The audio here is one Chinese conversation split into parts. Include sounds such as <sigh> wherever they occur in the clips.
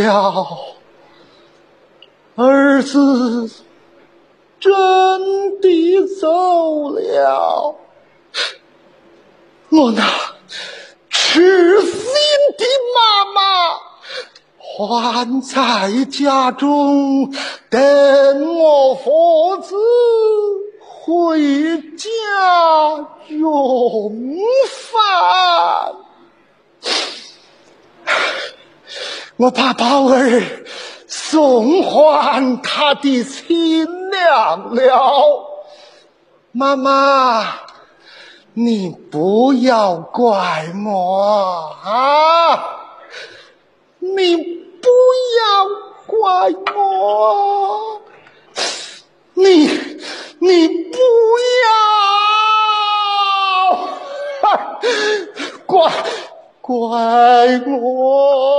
了，儿子真的走了，我那痴心的妈妈还在家中等我父子回家用饭。我把宝儿送还他的亲娘了，妈妈，你不要怪我啊！你不要怪我，你你不要。怪 <laughs> 怪我。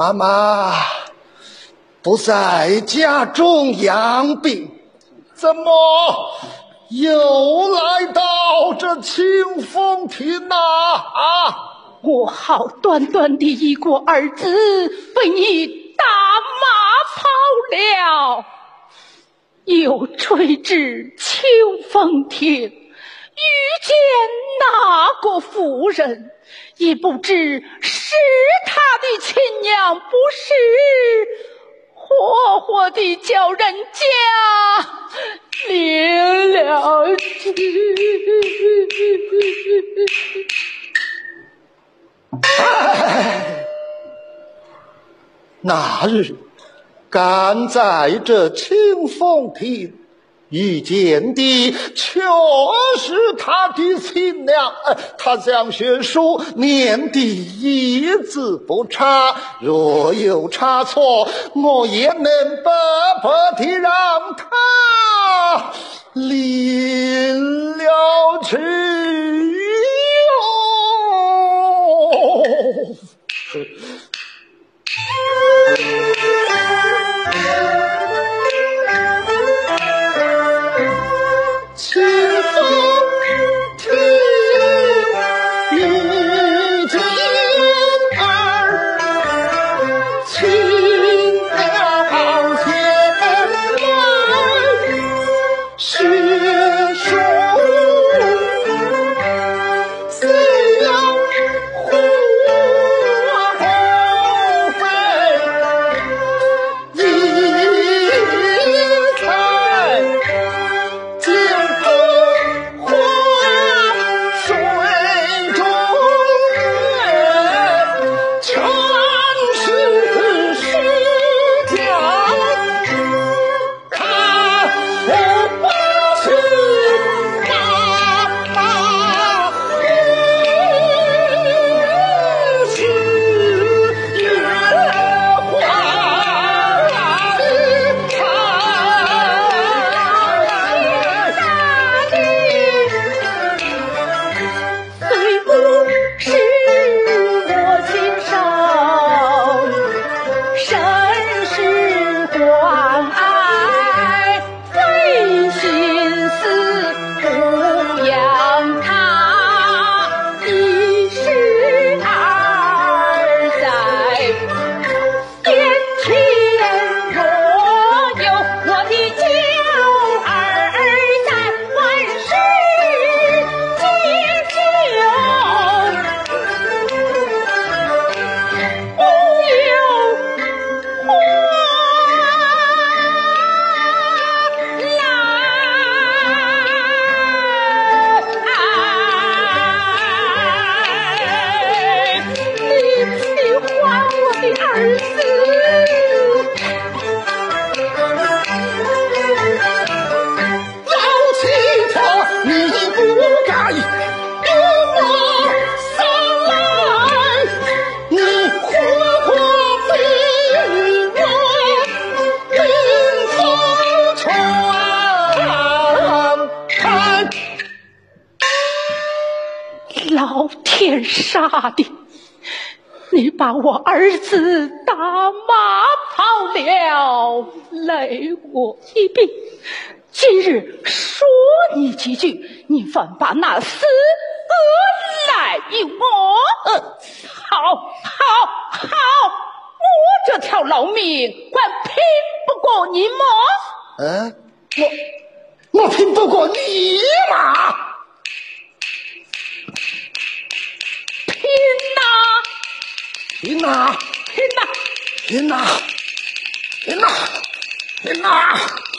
妈妈不在家中养病，怎么又来到这清风亭呐？啊！我好端端的一个儿子被你打马跑了，又追至清风亭，遇见那个妇人。也不知是他的亲娘，不是活活的叫人家领了去。<laughs> 那日赶在这清风亭。遇见的却是他的亲娘，他将学书念的一字不差，若有差错，我也能白白的让他领了去傻的！你把我儿子打马跑了，累我一病。今日说你几句，你反把那死恶来与我。好，好，好！我这条老命还拼不过你吗？嗯，我我拼不过你吗？拼呐！拼呐！拼呐！拼呐！拼呐！拼呐！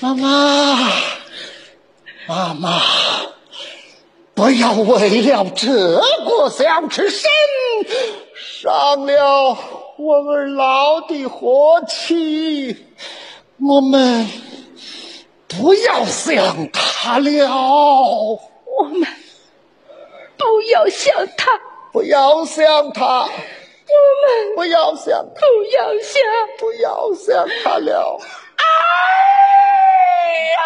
妈妈，妈妈妈，不要为了这个小吃身伤了我儿老的和气，我们不要想他了，我们不要想他，不要想他，我们不要想，不要想。不要想他了。哎呀！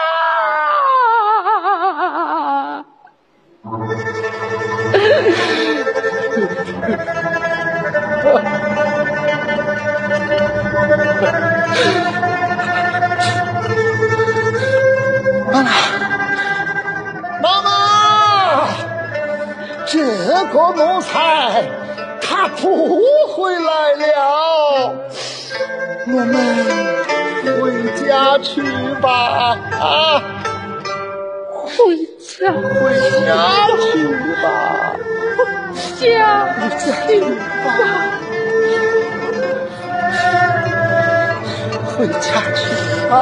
妈妈，这个奴才他不我们回家去吧。啊，回家，回家去吧，家回家去吧，回家去吧。